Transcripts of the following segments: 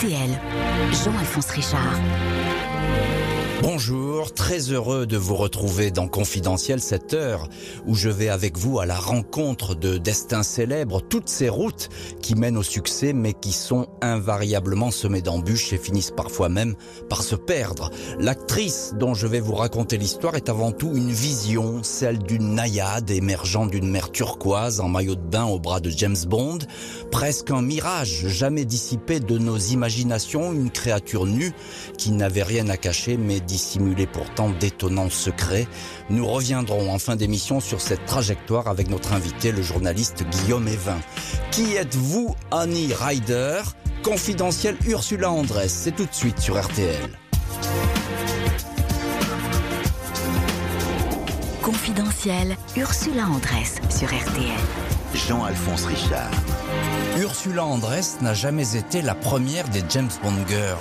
Jean-Alphonse Richard. Bonjour, très heureux de vous retrouver dans Confidentiel cette heure où je vais avec vous à la rencontre de destins célèbres, toutes ces routes qui mènent au succès mais qui sont invariablement semées d'embûches et finissent parfois même par se perdre. L'actrice dont je vais vous raconter l'histoire est avant tout une vision, celle d'une naïade émergeant d'une mer turquoise en maillot de bain au bras de James Bond, presque un mirage jamais dissipé de nos imaginations, une créature nue qui n'avait rien à cacher mais dissimulé pourtant d'étonnants secrets. Nous reviendrons en fin d'émission sur cette trajectoire avec notre invité, le journaliste Guillaume Evin. Qui êtes-vous, Annie Ryder Confidentiel Ursula Andress, c'est tout de suite sur RTL. Confidentiel Ursula Andress sur RTL. Jean-Alphonse Richard. Ursula Andress n'a jamais été la première des James Bond Girls.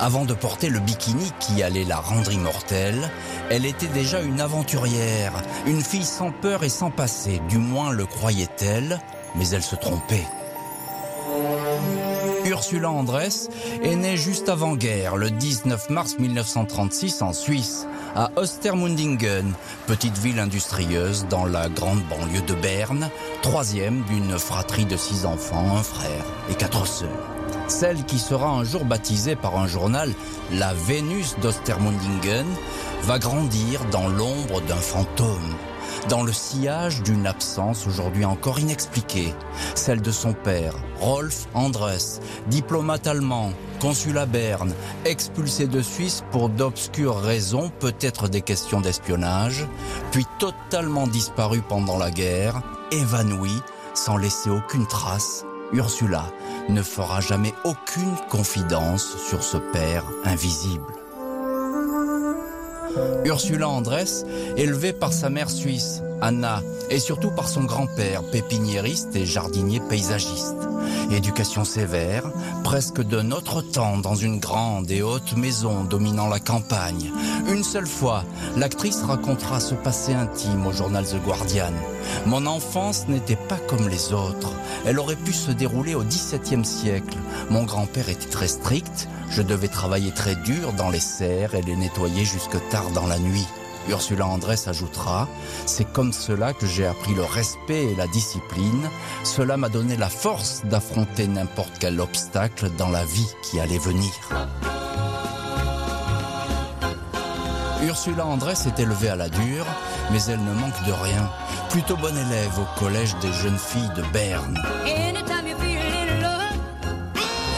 Avant de porter le bikini qui allait la rendre immortelle, elle était déjà une aventurière, une fille sans peur et sans passé, du moins le croyait-elle, mais elle se trompait. Ursula Andress est née juste avant-guerre, le 19 mars 1936 en Suisse, à Ostermundingen, petite ville industrieuse dans la grande banlieue de Berne, troisième d'une fratrie de six enfants, un frère et quatre sœurs. Celle qui sera un jour baptisée par un journal la Vénus d'Ostermundingen va grandir dans l'ombre d'un fantôme dans le sillage d'une absence aujourd'hui encore inexpliquée, celle de son père, Rolf Andres, diplomate allemand, consul à Berne, expulsé de Suisse pour d'obscures raisons, peut-être des questions d'espionnage, puis totalement disparu pendant la guerre, évanoui, sans laisser aucune trace, Ursula ne fera jamais aucune confidence sur ce père invisible. Ursula Andress, élevée par sa mère suisse, Anna, et surtout par son grand-père, pépiniériste et jardinier paysagiste. Éducation sévère, presque de notre temps dans une grande et haute maison dominant la campagne. Une seule fois, l'actrice racontera ce passé intime au journal The Guardian. Mon enfance n'était pas comme les autres. Elle aurait pu se dérouler au XVIIe siècle. Mon grand-père était très strict. Je devais travailler très dur dans les serres et les nettoyer jusque tard dans la nuit. Ursula Andress ajoutera C'est comme cela que j'ai appris le respect et la discipline. Cela m'a donné la force d'affronter n'importe quel obstacle dans la vie qui allait venir. Ursula Andress est élevée à la dure, mais elle ne manque de rien. Plutôt bonne élève au collège des jeunes filles de Berne.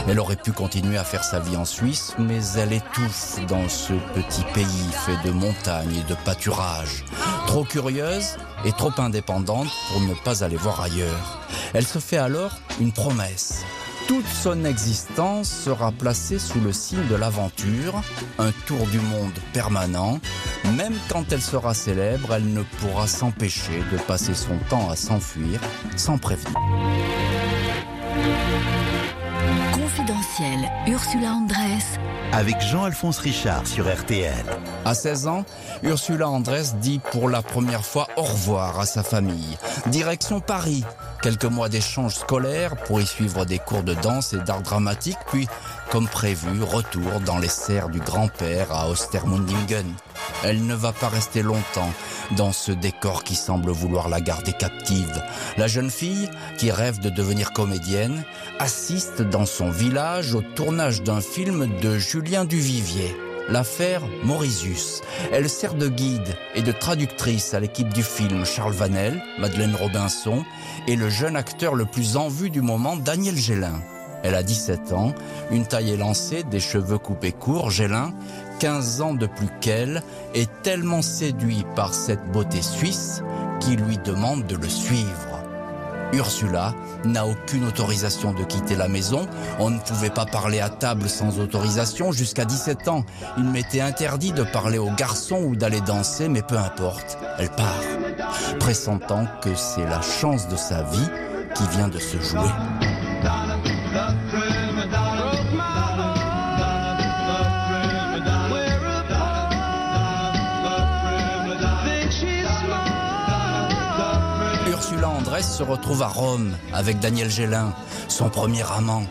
Elle aurait pu continuer à faire sa vie en Suisse, mais elle étouffe dans ce petit pays fait de montagnes et de pâturages. Trop curieuse et trop indépendante pour ne pas aller voir ailleurs. Elle se fait alors une promesse. Toute son existence sera placée sous le signe de l'aventure, un tour du monde permanent. Même quand elle sera célèbre, elle ne pourra s'empêcher de passer son temps à s'enfuir sans prévenir. Ursula Andress Avec Jean-Alphonse Richard sur RTL. À 16 ans, Ursula Andress dit pour la première fois au revoir à sa famille. Direction Paris. Quelques mois d'échanges scolaires pour y suivre des cours de danse et d'art dramatique, puis, comme prévu, retour dans les serres du grand-père à Ostermundingen. Elle ne va pas rester longtemps dans ce décor qui semble vouloir la garder captive. La jeune fille, qui rêve de devenir comédienne, assiste dans son village au tournage d'un film de Julien Duvivier. L'affaire Mauritius. Elle sert de guide et de traductrice à l'équipe du film Charles Vanel, Madeleine Robinson et le jeune acteur le plus en vue du moment, Daniel Gélin. Elle a 17 ans, une taille élancée, des cheveux coupés courts. Gélin, 15 ans de plus qu'elle, est tellement séduit par cette beauté suisse qu'il lui demande de le suivre. Ursula n'a aucune autorisation de quitter la maison. On ne pouvait pas parler à table sans autorisation jusqu'à 17 ans. Il m'était interdit de parler aux garçons ou d'aller danser, mais peu importe, elle part, pressentant que c'est la chance de sa vie qui vient de se jouer. Se retrouve à Rome avec Daniel Gélin. son premier amant.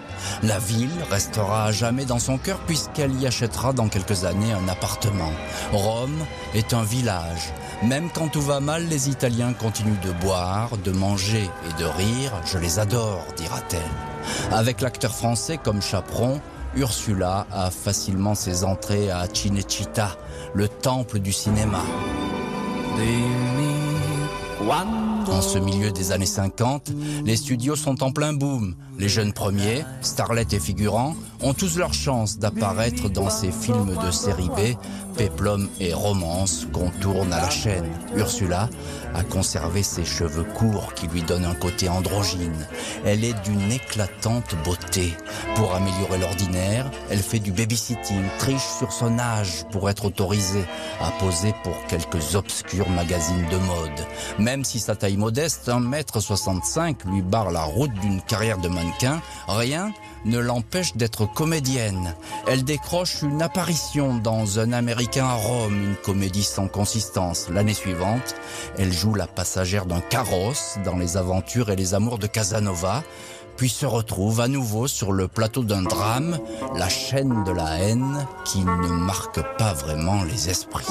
La ville restera à jamais dans son cœur puisqu'elle y achètera dans quelques années un appartement. Rome est un village. Même quand tout va mal, les Italiens continuent de boire, de manger et de rire. Je les adore, dira-t-elle. Avec l'acteur français comme chaperon, Ursula a facilement ses entrées à Cinecittà, le temple du cinéma. En ce milieu des années 50, les studios sont en plein boom. Les jeunes premiers, starlets et figurants, ont tous leur chance d'apparaître dans ces films de série B, péplum et romance qu'on tourne à la chaîne. Ursula a conservé ses cheveux courts qui lui donnent un côté androgyne. Elle est d'une éclatante beauté. Pour améliorer l'ordinaire, elle fait du babysitting, triche sur son âge pour être autorisée à poser pour quelques obscurs magazines de mode. Même si sa taille modeste, 1m65, lui barre la route d'une carrière de mannequin, rien ne l'empêche d'être comédienne. Elle décroche une apparition dans Un Américain à Rome, une comédie sans consistance. L'année suivante, elle joue la passagère d'un carrosse dans Les aventures et les amours de Casanova, puis se retrouve à nouveau sur le plateau d'un drame, La chaîne de la haine, qui ne marque pas vraiment les esprits.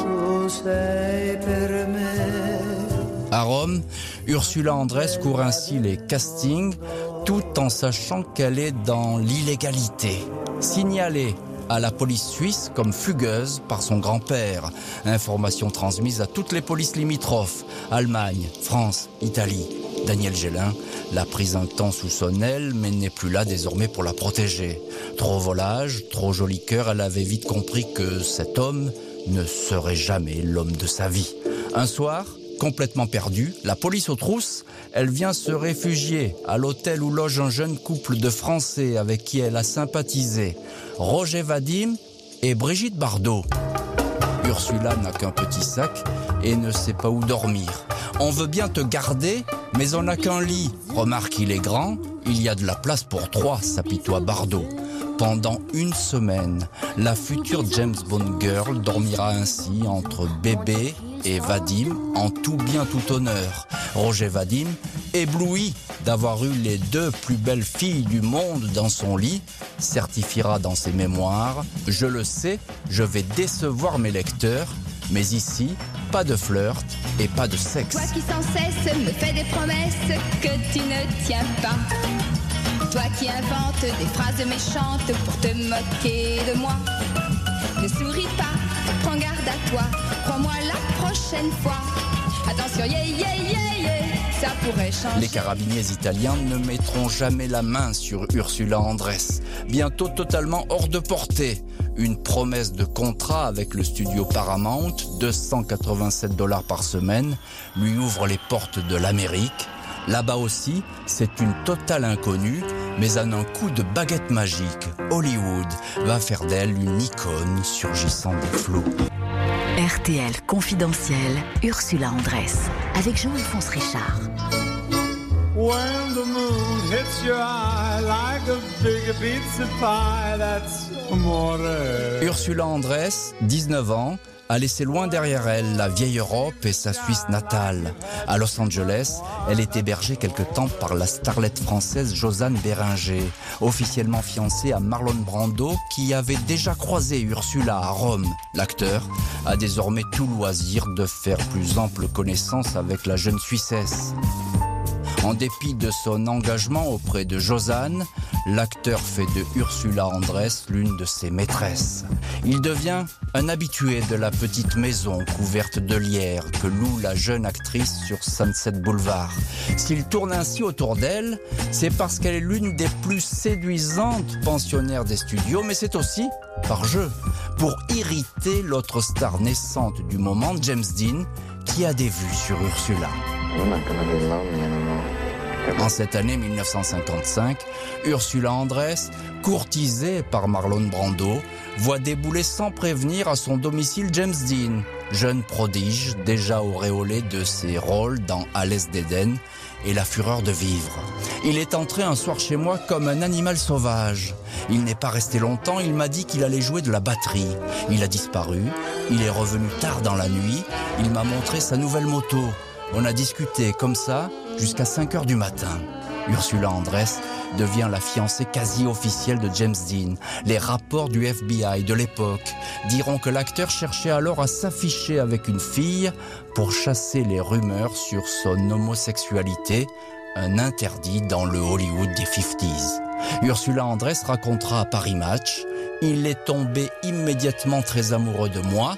À Rome, Ursula Andress court ainsi les castings tout en sachant qu'elle est dans l'illégalité. Signalée à la police suisse comme fugueuse par son grand-père. Information transmise à toutes les polices limitrophes, Allemagne, France, Italie. Daniel Gélin l'a prise un temps sous son aile, mais n'est plus là désormais pour la protéger. Trop volage, trop joli cœur, elle avait vite compris que cet homme ne serait jamais l'homme de sa vie. Un soir, complètement perdue, la police aux trousses, elle vient se réfugier à l'hôtel où loge un jeune couple de Français avec qui elle a sympathisé, Roger Vadim et Brigitte Bardot. Ursula n'a qu'un petit sac et ne sait pas où dormir. On veut bien te garder, mais on n'a qu'un lit. Remarque, il est grand, il y a de la place pour trois, s'apitoie Bardot. Pendant une semaine, la future James Bond Girl dormira ainsi entre bébé et Vadim en tout bien tout honneur. Roger Vadim, ébloui d'avoir eu les deux plus belles filles du monde dans son lit, certifiera dans ses mémoires Je le sais, je vais décevoir mes lecteurs, mais ici, pas de flirt et pas de sexe. Toi qui sans cesse me fais des promesses que tu ne tiens pas. Toi qui inventes des phrases méchantes pour te moquer de moi. Ne souris pas, prends garde à toi, crois-moi la prochaine fois. Attention, yeah, yeah, yeah, yeah, ça pourrait changer. Les carabiniers italiens ne mettront jamais la main sur Ursula Andress, bientôt totalement hors de portée. Une promesse de contrat avec le studio Paramount, 287 dollars par semaine, lui ouvre les portes de l'Amérique. Là-bas aussi, c'est une totale inconnue, mais en un coup de baguette magique, Hollywood va faire d'elle une icône surgissant des flots. RTL confidentiel, Ursula Andress, avec Jean-Alphonse Richard. When the moon hits your eye like a big pizza pie, that's amore. Ursula Andress, 19 ans, a laissé loin derrière elle la vieille Europe et sa Suisse natale. À Los Angeles, elle est hébergée quelque temps par la starlette française Josanne Béringer, officiellement fiancée à Marlon Brando qui avait déjà croisé Ursula à Rome. L'acteur a désormais tout loisir de faire plus ample connaissance avec la jeune Suissesse. En dépit de son engagement auprès de Josanne, l'acteur fait de Ursula Andress l'une de ses maîtresses. Il devient un habitué de la petite maison couverte de lierre que loue la jeune actrice sur Sunset Boulevard. S'il tourne ainsi autour d'elle, c'est parce qu'elle est l'une des plus séduisantes pensionnaires des studios, mais c'est aussi par jeu, pour irriter l'autre star naissante du moment, James Dean, qui a des vues sur Ursula. En cette année 1955, Ursula Andress, courtisée par Marlon Brando, voit débouler sans prévenir à son domicile James Dean, jeune prodige déjà auréolé de ses rôles dans l'Est d'Éden et La Fureur de vivre. Il est entré un soir chez moi comme un animal sauvage. Il n'est pas resté longtemps, il m'a dit qu'il allait jouer de la batterie. Il a disparu, il est revenu tard dans la nuit, il m'a montré sa nouvelle moto. On a discuté comme ça jusqu'à 5 heures du matin. Ursula Andress devient la fiancée quasi officielle de James Dean. Les rapports du FBI de l'époque diront que l'acteur cherchait alors à s'afficher avec une fille pour chasser les rumeurs sur son homosexualité, un interdit dans le Hollywood des 50s. Ursula Andress racontera à Paris Match Il est tombé immédiatement très amoureux de moi.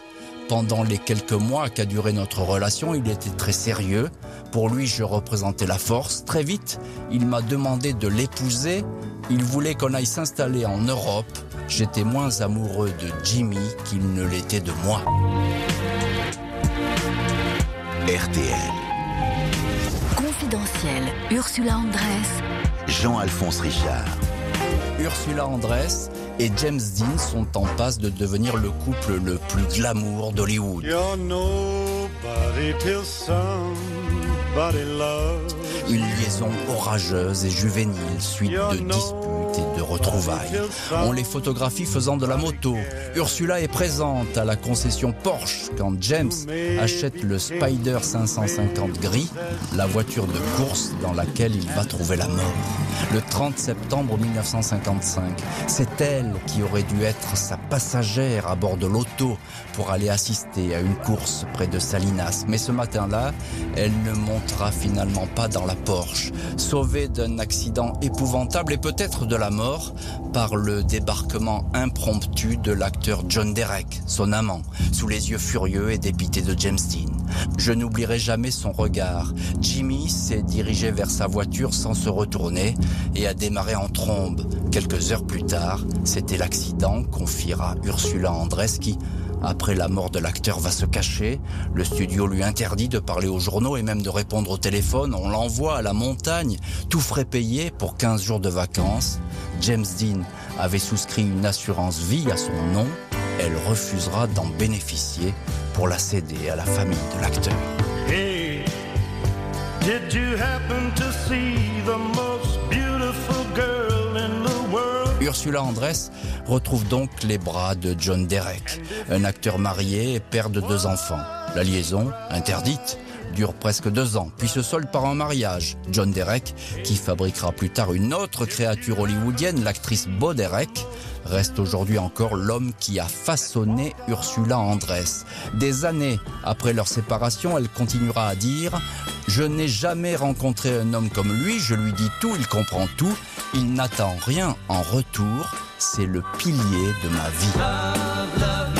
Pendant les quelques mois qu'a duré notre relation, il était très sérieux. Pour lui, je représentais la force. Très vite, il m'a demandé de l'épouser. Il voulait qu'on aille s'installer en Europe. J'étais moins amoureux de Jimmy qu'il ne l'était de moi. RTL. Confidentiel, Ursula Andress. Jean-Alphonse Richard. Ursula Andress et James Dean sont en passe de devenir le couple le plus glamour d'Hollywood. Une liaison orageuse et juvénile, suite de disputes et de retrouvailles. On les photographie faisant de la moto. Ursula est présente à la concession Porsche quand James achète le Spider 550 gris, la voiture de course dans laquelle il va trouver la mort. Le 30 septembre 1955, c'est elle qui aurait dû être sa passagère à bord de l'auto pour aller assister à une course près de Salinas. Mais ce matin-là, elle ne montera finalement pas dans la Porsche, sauvée d'un accident épouvantable et peut-être de la mort par le débarquement impromptu de l'acteur John Derek, son amant, sous les yeux furieux et dépités de James Dean. Je n'oublierai jamais son regard. Jimmy s'est dirigé vers sa voiture sans se retourner et a démarré en trombe. Quelques heures plus tard, c'était l'accident, confiera Ursula Andress qui, après la mort de l'acteur, va se cacher. Le studio lui interdit de parler aux journaux et même de répondre au téléphone. On l'envoie à la montagne, tout frais payé pour 15 jours de vacances. James Dean avait souscrit une assurance vie à son nom. Elle refusera d'en bénéficier pour la céder à la famille de l'acteur. Ursula Andress retrouve donc les bras de John Derek, un acteur marié et père de deux enfants. La liaison, interdite, dure presque deux ans, puis se solde par un mariage. John Derek, qui fabriquera plus tard une autre créature hollywoodienne, l'actrice Bo Derek, reste aujourd'hui encore l'homme qui a façonné Ursula Andress. Des années après leur séparation, elle continuera à dire Je n'ai jamais rencontré un homme comme lui, je lui dis tout, il comprend tout, il n'attend rien en retour, c'est le pilier de ma vie.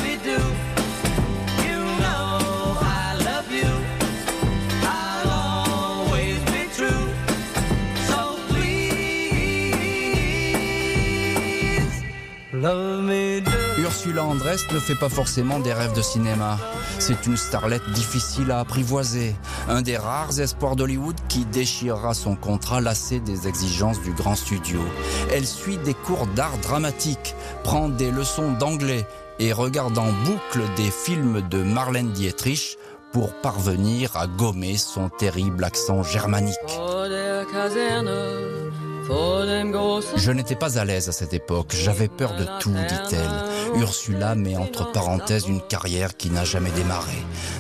Ne fait pas forcément des rêves de cinéma. C'est une starlette difficile à apprivoiser, un des rares espoirs d'Hollywood qui déchirera son contrat lassé des exigences du grand studio. Elle suit des cours d'art dramatique, prend des leçons d'anglais et regarde en boucle des films de Marlène Dietrich pour parvenir à gommer son terrible accent germanique. For Je n'étais pas à l'aise à cette époque, j'avais peur de tout, dit-elle. Ursula met entre parenthèses une carrière qui n'a jamais démarré,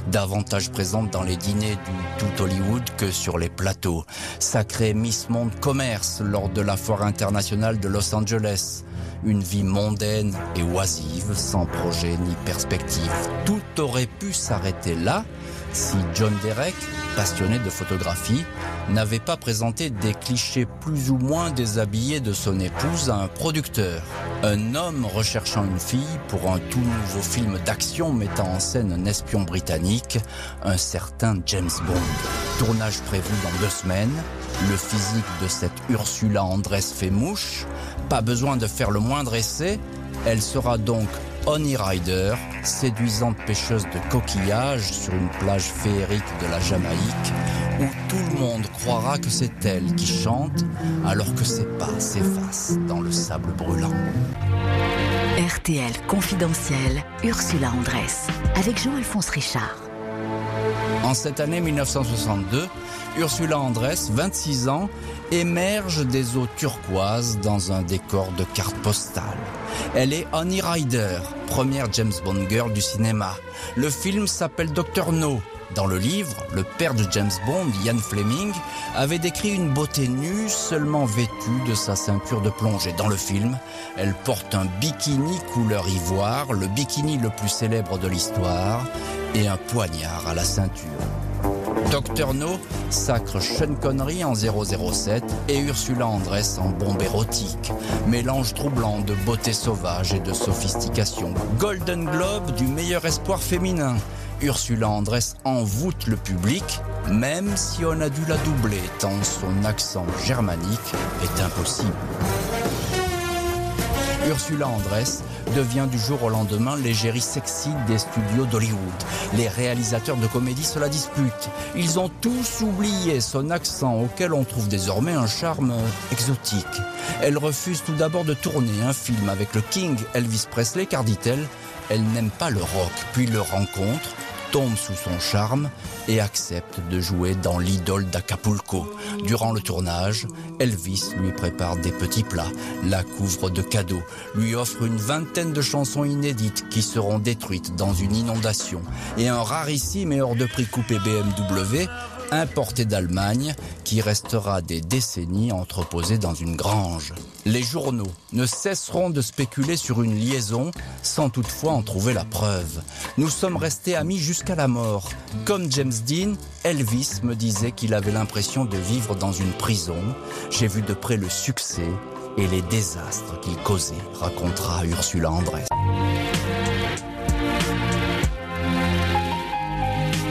davantage présente dans les dîners du tout Hollywood que sur les plateaux. Sacrée Miss Monde Commerce lors de la foire internationale de Los Angeles. Une vie mondaine et oisive, sans projet ni perspective. Tout aurait pu s'arrêter là si John Derek, passionné de photographie, n'avait pas présenté des clichés plus ou moins déshabillés de son épouse à un producteur. Un homme recherchant une fille pour un tout nouveau film d'action mettant en scène un espion britannique, un certain James Bond. Tournage prévu dans deux semaines. Le physique de cette Ursula Andress fait mouche. Pas besoin de faire le moindre essai. Elle sera donc Honey Rider, séduisante pêcheuse de coquillages sur une plage féerique de la Jamaïque, où tout le monde croira que c'est elle qui chante, alors que ses pas s'effacent dans le sable brûlant. RTL confidentiel, Ursula Andress. Avec Jean-Alphonse Richard. En cette année 1962, Ursula Andress, 26 ans, émerge des eaux turquoises dans un décor de carte postale. Elle est Honey Rider, première James Bond girl du cinéma. Le film s'appelle Dr No, Dans le livre, le père de James Bond, Ian Fleming, avait décrit une beauté nue seulement vêtue de sa ceinture de plongée. Dans le film, elle porte un bikini couleur ivoire, le bikini le plus célèbre de l'histoire, et un poignard à la ceinture. Dr No sacre Sean Connery en 007 et Ursula Andress en bombe érotique. Mélange troublant de beauté sauvage et de sophistication. Golden Globe du meilleur espoir féminin. Ursula Andress envoûte le public, même si on a dû la doubler tant son accent germanique est impossible. Ursula Andress devient du jour au lendemain l'égérie sexy des studios d'Hollywood. Les réalisateurs de comédie se la disputent. Ils ont tous oublié son accent auquel on trouve désormais un charme exotique. Elle refuse tout d'abord de tourner un film avec le King Elvis Presley car dit-elle, elle n'aime pas le rock, puis le rencontre tombe sous son charme et accepte de jouer dans l'idole d'Acapulco. Durant le tournage, Elvis lui prépare des petits plats, la couvre de cadeaux, lui offre une vingtaine de chansons inédites qui seront détruites dans une inondation et un rarissime et hors de prix coupé BMW importé d'Allemagne qui restera des décennies entreposé dans une grange. Les journaux ne cesseront de spéculer sur une liaison sans toutefois en trouver la preuve. Nous sommes restés amis jusqu'à la mort. Comme James Dean, Elvis me disait qu'il avait l'impression de vivre dans une prison. J'ai vu de près le succès et les désastres qu'il causait, racontera Ursula Andress.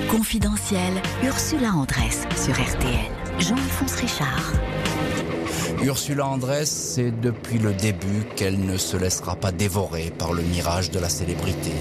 Confidentiel, Ursula Andress sur RTL. Jean-Alphonse Richard. Ursula Andress sait depuis le début qu'elle ne se laissera pas dévorer par le mirage de la célébrité.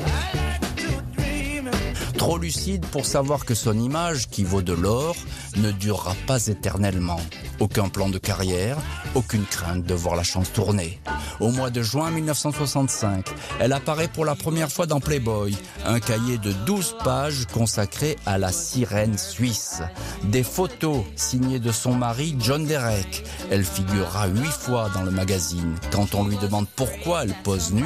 Trop lucide pour savoir que son image, qui vaut de l'or, ne durera pas éternellement. Aucun plan de carrière, aucune crainte de voir la chance tourner. Au mois de juin 1965, elle apparaît pour la première fois dans Playboy, un cahier de 12 pages consacré à la sirène suisse. Des photos signées de son mari John Derek. Elle figurera huit fois dans le magazine. Quand on lui demande pourquoi elle pose nue,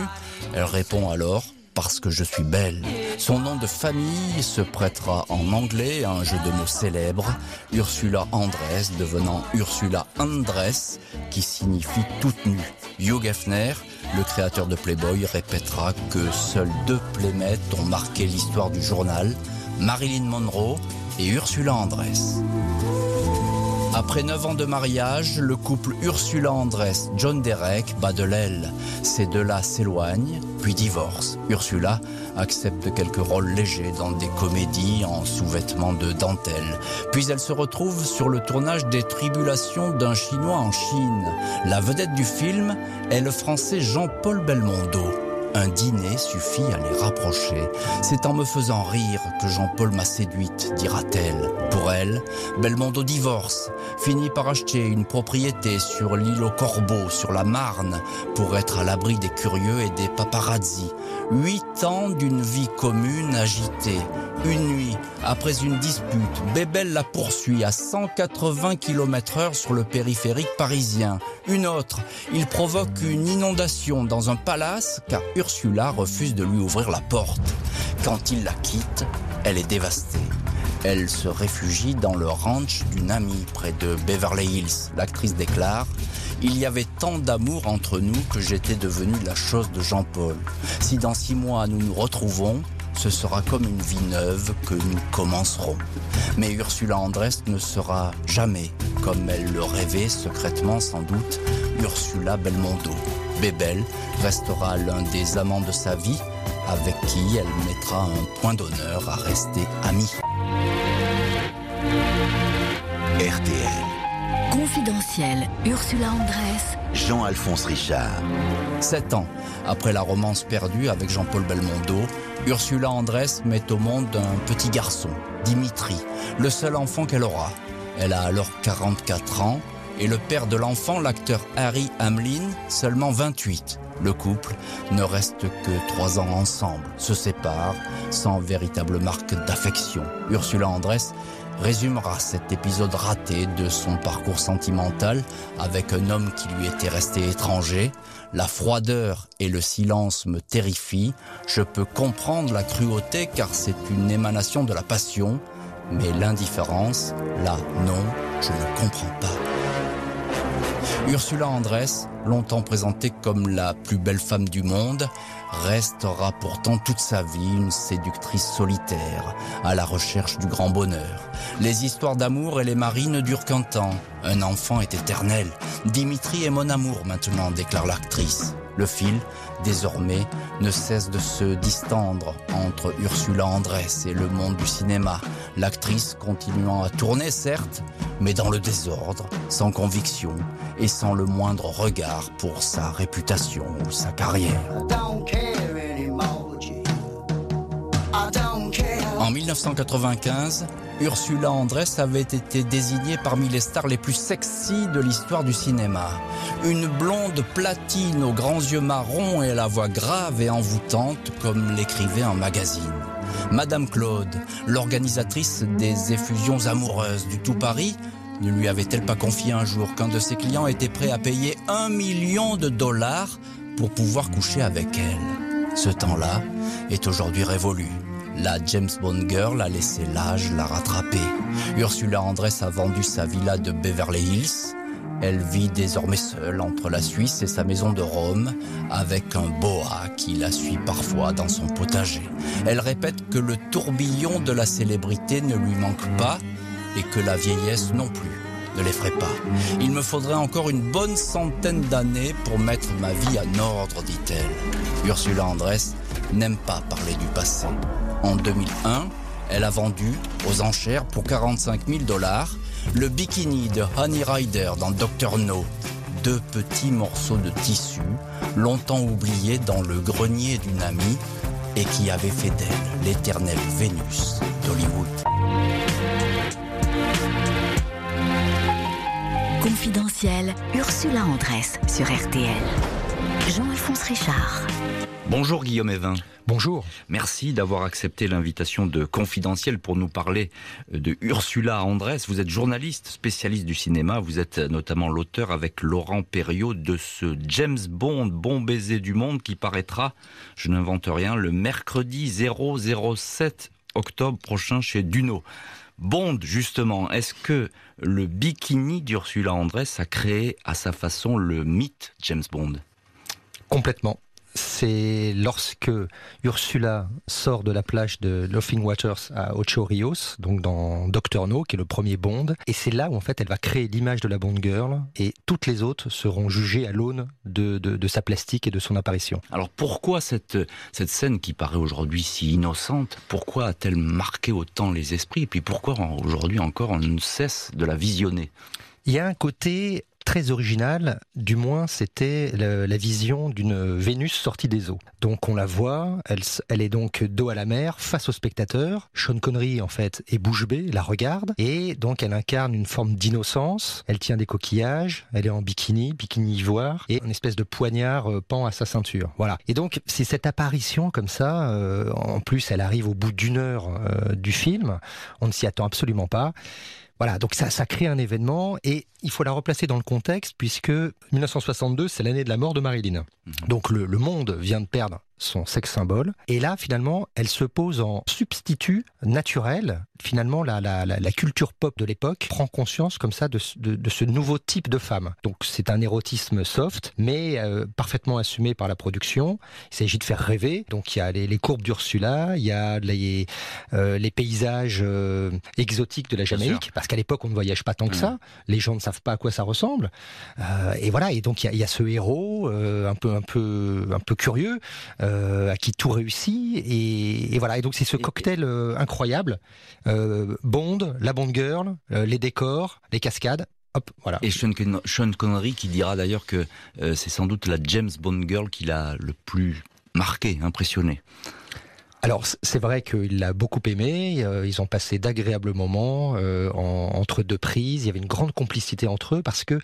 elle répond alors parce que je suis belle. Son nom de famille se prêtera en anglais à un jeu de mots célèbre, Ursula Andress devenant Ursula Andress, qui signifie toute nue. Hugh Hefner, le créateur de Playboy, répétera que seuls deux playmates ont marqué l'histoire du journal, Marilyn Monroe et Ursula Andress. Après 9 ans de mariage, le couple Ursula Andress, John Derek bat de l'aile. Ces deux-là s'éloignent, puis divorcent. Ursula accepte quelques rôles légers dans des comédies en sous-vêtements de dentelle. Puis elle se retrouve sur le tournage des Tribulations d'un Chinois en Chine. La vedette du film est le français Jean-Paul Belmondo. Un dîner suffit à les rapprocher. C'est en me faisant rire que Jean-Paul m'a séduite, dira-t-elle. Pour elle, Belmondo divorce, finit par acheter une propriété sur l'île aux Corbeaux, sur la Marne, pour être à l'abri des curieux et des paparazzis. Huit ans d'une vie commune agitée. Une nuit, après une dispute, Bébel la poursuit à 180 km heure sur le périphérique parisien. Une autre, il provoque une inondation dans un palace car Ursula refuse de lui ouvrir la porte. Quand il la quitte, elle est dévastée. Elle se réfugie dans le ranch d'une amie près de Beverly Hills. L'actrice déclare Il y avait tant d'amour entre nous que j'étais devenue la chose de Jean-Paul. Si dans six mois nous nous retrouvons, ce sera comme une vie neuve que nous commencerons. Mais Ursula Andress ne sera jamais, comme elle le rêvait secrètement sans doute, Ursula Belmondo. Bébel restera l'un des amants de sa vie avec qui elle mettra un point d'honneur à rester amie. RTL. Confidentiel, Ursula Andress. Jean-Alphonse Richard. Sept ans après la romance perdue avec Jean-Paul Belmondo, Ursula Andress met au monde un petit garçon, Dimitri, le seul enfant qu'elle aura. Elle a alors 44 ans et le père de l'enfant, l'acteur Harry Hamlin, seulement 28. Le couple ne reste que trois ans ensemble, se sépare sans véritable marque d'affection. Ursula Andress résumera cet épisode raté de son parcours sentimental avec un homme qui lui était resté étranger. La froideur et le silence me terrifient. Je peux comprendre la cruauté car c'est une émanation de la passion. Mais l'indifférence, là, non, je ne comprends pas. Ursula Andress, longtemps présentée comme la plus belle femme du monde, restera pourtant toute sa vie une séductrice solitaire, à la recherche du grand bonheur. Les histoires d'amour et les maris ne durent qu'un temps. Un enfant est éternel. Dimitri est mon amour maintenant, déclare l'actrice. Le fil, désormais, ne cesse de se distendre entre Ursula Andress et le monde du cinéma. L'actrice continuant à tourner, certes, mais dans le désordre, sans conviction et sans le moindre regard pour sa réputation ou sa carrière. En 1995, Ursula Andress avait été désignée parmi les stars les plus sexy de l'histoire du cinéma. Une blonde platine aux grands yeux marrons et à la voix grave et envoûtante comme l'écrivait un magazine. Madame Claude, l'organisatrice des effusions amoureuses du tout Paris, ne lui avait-elle pas confié un jour qu'un de ses clients était prêt à payer un million de dollars pour pouvoir coucher avec elle? Ce temps-là est aujourd'hui révolu. La James Bond Girl a laissé l'âge la rattraper. Ursula Andress a vendu sa villa de Beverly Hills. Elle vit désormais seule entre la Suisse et sa maison de Rome, avec un boa qui la suit parfois dans son potager. Elle répète que le tourbillon de la célébrité ne lui manque pas et que la vieillesse non plus ne l'effraie pas. Il me faudrait encore une bonne centaine d'années pour mettre ma vie en ordre, dit-elle. Ursula Andress n'aime pas parler du passé. En 2001, elle a vendu aux enchères pour 45 000 dollars le bikini de Honey Rider dans Dr. No. Deux petits morceaux de tissu, longtemps oubliés dans le grenier d'une amie et qui avait fait d'elle l'éternelle Vénus d'Hollywood. Confidentiel, Ursula Andress sur RTL. Jean-Alphonse Richard. Bonjour Guillaume Evin. Bonjour. Merci d'avoir accepté l'invitation de Confidentiel pour nous parler de Ursula Andress. Vous êtes journaliste, spécialiste du cinéma. Vous êtes notamment l'auteur avec Laurent Perriot de ce James Bond, bon baiser du monde, qui paraîtra, je n'invente rien, le mercredi 007 octobre prochain chez Duno. Bond, justement, est-ce que le bikini d'Ursula Andress a créé à sa façon le mythe James Bond? Complètement. C'est lorsque Ursula sort de la plage de Laughing Waters à Ocho Rios, donc dans Doctor No, qui est le premier Bond, et c'est là où en fait elle va créer l'image de la Bond Girl, et toutes les autres seront jugées à l'aune de, de, de sa plastique et de son apparition. Alors pourquoi cette, cette scène qui paraît aujourd'hui si innocente, pourquoi a-t-elle marqué autant les esprits? Et puis pourquoi aujourd'hui encore on ne cesse de la visionner? Il y a un côté très original, du moins c'était la vision d'une Vénus sortie des eaux. Donc on la voit, elle est donc dos à la mer, face au spectateur. Sean Connery en fait est bouche bée, la regarde, et donc elle incarne une forme d'innocence. Elle tient des coquillages, elle est en bikini, bikini ivoire, et une espèce de poignard euh, pend à sa ceinture. Voilà. Et donc c'est cette apparition comme ça. euh, en plus, elle arrive au bout d'une heure euh, du film. On ne s'y attend absolument pas. Voilà, donc ça, ça crée un événement et il faut la replacer dans le contexte puisque 1962, c'est l'année de la mort de Marilyn. Donc le, le monde vient de perdre son sexe symbole et là finalement elle se pose en substitut naturel. Finalement la, la, la, culture pop de l'époque prend conscience comme ça de, ce- de, de ce nouveau type de femme. Donc c'est un érotisme soft mais euh, parfaitement assumé par la production. Il s'agit de faire rêver. Donc il y a les, les courbes d'Ursula, il y a les, euh, les paysages euh, exotiques de la Jamaïque, parce qu'à l'époque on ne voyage pas tant que ça. Les gens ne savent pas à quoi ça ressemble. Et voilà. Et donc il y a, il y a ce héros un peu un peu un peu curieux à qui tout réussit. Et, et voilà. Et donc c'est ce cocktail euh, incroyable. Euh, Bond, la Bond girl, euh, les décors, les cascades. Hop, voilà. Et Sean, Con- Sean Connery qui dira d'ailleurs que euh, c'est sans doute la James Bond girl qui l'a le plus marqué, impressionné. Alors c'est vrai qu'il l'a beaucoup aimé. euh, ils ont passé d'agréables moments euh, en- entre deux prises. Il y avait une grande complicité entre eux parce que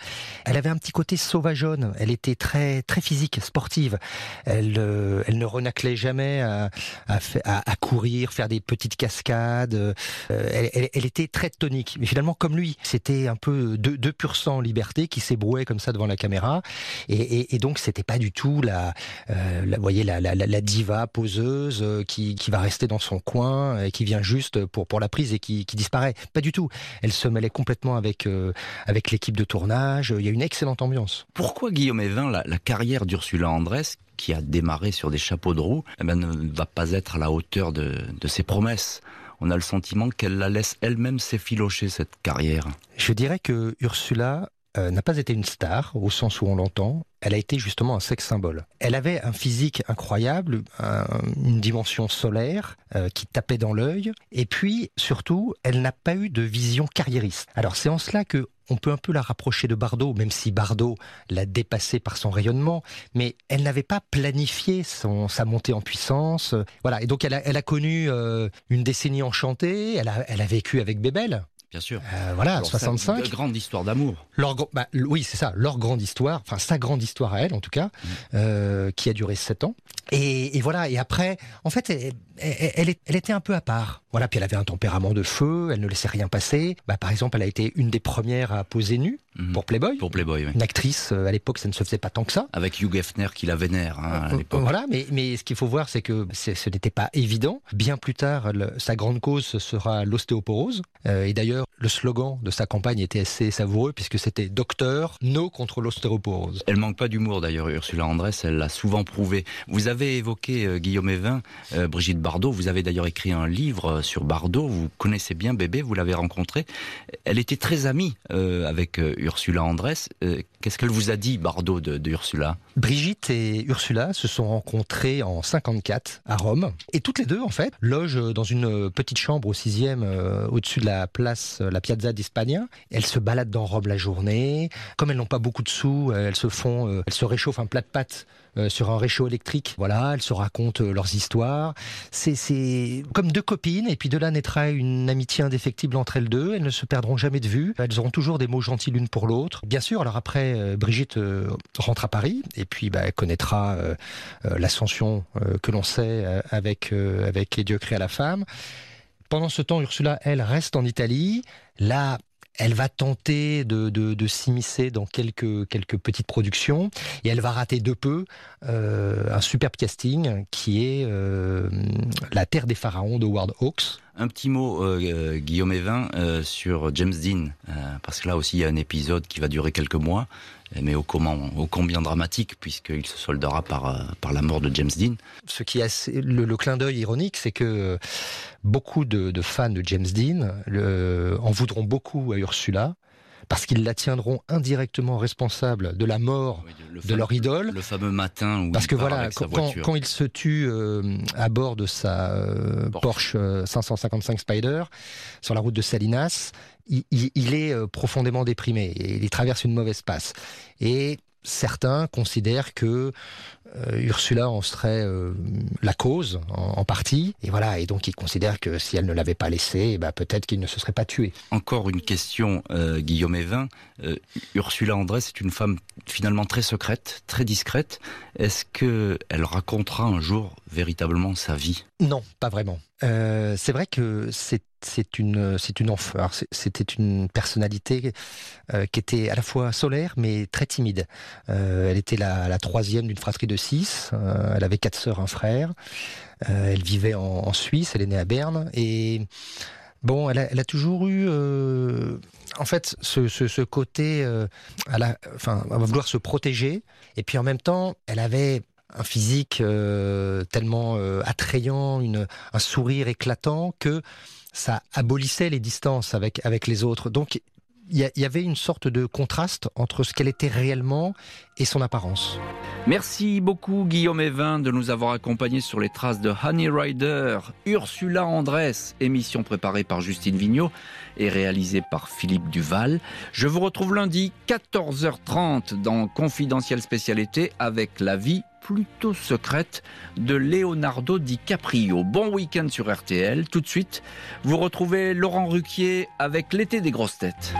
elle avait un petit côté sauvageonne. Elle était très très physique, sportive. Elle euh, elle ne renaclait jamais à, à, à- courir, faire des petites cascades. euh, elle, elle- était très tonique. Mais finalement comme lui, c'était un peu deux, deux pur sang liberté qui s'ébrouait comme ça devant la caméra. Et, et, et donc c'était pas du tout la, la vous voyez la, la, la- diva poseuse qui qui, qui va rester dans son coin et qui vient juste pour, pour la prise et qui, qui disparaît. Pas du tout. Elle se mêlait complètement avec, euh, avec l'équipe de tournage. Il y a une excellente ambiance. Pourquoi Guillaume Evin, la, la carrière d'Ursula Andress, qui a démarré sur des chapeaux de roue, eh ben, ne va pas être à la hauteur de, de ses promesses? On a le sentiment qu'elle la laisse elle-même s'effilocher cette carrière. Je dirais que Ursula euh, n'a pas été une star au sens où on l'entend. Elle a été justement un sex symbole. Elle avait un physique incroyable, un, une dimension solaire euh, qui tapait dans l'œil, et puis surtout, elle n'a pas eu de vision carriériste. Alors c'est en cela que on peut un peu la rapprocher de Bardot, même si Bardot l'a dépassée par son rayonnement, mais elle n'avait pas planifié son, sa montée en puissance. Voilà, et donc elle a, elle a connu euh, une décennie enchantée, elle a, elle a vécu avec Bébel, Bien sûr. Euh, voilà, Alors 65. Une grande histoire d'amour. Leur, bah, oui, c'est ça, leur grande histoire, enfin sa grande histoire à elle en tout cas, mmh. euh, qui a duré sept ans. Et, et, voilà, et après, en fait, elle, elle, elle, elle, était un peu à part. Voilà, puis elle avait un tempérament de feu, elle ne laissait rien passer. Bah, par exemple, elle a été une des premières à poser nue mmh. pour Playboy. Pour Playboy, oui. Une actrice, euh, à l'époque, ça ne se faisait pas tant que ça. Avec Hugh Hefner qui la vénère hein, à l'époque. Voilà, mais, mais ce qu'il faut voir, c'est que ce n'était pas évident. Bien plus tard, le, sa grande cause sera l'ostéoporose. Euh, et d'ailleurs, le slogan de sa campagne était assez savoureux puisque c'était Docteur, no contre l'ostéoporose. Elle manque pas d'humour d'ailleurs, Ursula Andress, elle l'a souvent prouvé. Vous avez évoqué euh, Guillaume Evin, euh, Brigitte Bardot, vous avez d'ailleurs écrit un livre sur Bardot, vous connaissez bien Bébé, vous l'avez rencontrée. Elle était très amie euh, avec euh, Ursula Andress. Euh, Qu'est-ce qu'elle vous a dit, Bardot, de, Ursula? Brigitte et Ursula se sont rencontrées en 54 à Rome. Et toutes les deux, en fait, logent dans une petite chambre au sixième, euh, au-dessus de la place, la Piazza d'Hispania. Elles se baladent dans Rome la journée. Comme elles n'ont pas beaucoup de sous, elles se font, elles se réchauffent un plat de pâtes euh, sur un réchaud électrique. Voilà, elles se racontent euh, leurs histoires. C'est comme deux copines, et puis de là naîtra une amitié indéfectible entre elles deux. Elles ne se perdront jamais de vue. Elles auront toujours des mots gentils l'une pour l'autre. Bien sûr, alors après, euh, Brigitte rentre à Paris, et puis bah, elle connaîtra l'ascension que l'on sait avec, avec Les dieux créés à la femme. Pendant ce temps, Ursula, elle, reste en Italie. Là, elle va tenter de, de, s'immiscer dans quelques, petites productions et elle va rater de peu euh, un superbe casting qui est euh, La Terre des Pharaons de Howard Hawks. Un petit mot, euh, Guillaume Evin, sur James Dean, parce que là aussi il y a un épisode qui va durer quelques mois, mais au, comment, au combien dramatique, puisqu'il se soldera par, par la mort de James Dean. Ce qui le, le clin d'œil ironique, c'est que beaucoup de, de, fans de James Dean le, en voudront beaucoup à Ursula, parce qu'ils la tiendront indirectement responsable de la mort oui, de leur idole. Le fameux matin où parce il que voilà, quand, quand, il se tue euh, à bord de sa euh, Porsche, Porsche 555 Spider sur la route de Salinas, il, est euh, profondément déprimé il traverse une mauvaise passe. Et certains considèrent que euh, Ursula en serait euh, la cause en, en, partie. Et voilà et donc ils considèrent que si elle ne l'avait pas laissé bah, peut-être qu'il ne se serait pas tué. Encore une question euh, Guillaume Evin. Ursula André c'est une femme finalement très secrète très discrète. Est-ce que elle racontera un jour véritablement sa vie? Non pas vraiment. C'est vrai que c'est c'est une c'est une c'était une personnalité qui était à la fois solaire mais très timide. Elle était la, la troisième d'une fratrie de six euh, elle avait quatre sœurs un frère. Euh, elle vivait en, Suisse elle est née à Berne. Et Bon, elle a, toujours eu, euh, en fait, ce, côté, à à vouloir se protéger, et puis en même temps, elle avait un physique tellement attrayant, une, un sourire éclatant que ça abolissait les distances avec avec les autres. Donc il y, avait une sorte de contraste entre ce qu'elle était réellement et son apparence. Merci beaucoup Guillaume Evin de nous avoir accompagnés sur les traces de Honey Rider, Ursula Andress, émission préparée par Justine Vignot et réalisée par Philippe Duval. Je vous retrouve lundi 14h30 dans Confidentiel spécialité avec la vie plutôt secrète de Leonardo DiCaprio. Bon week-end sur RTL. Tout de suite, vous retrouvez Laurent Ruquier avec l'été des grosses têtes.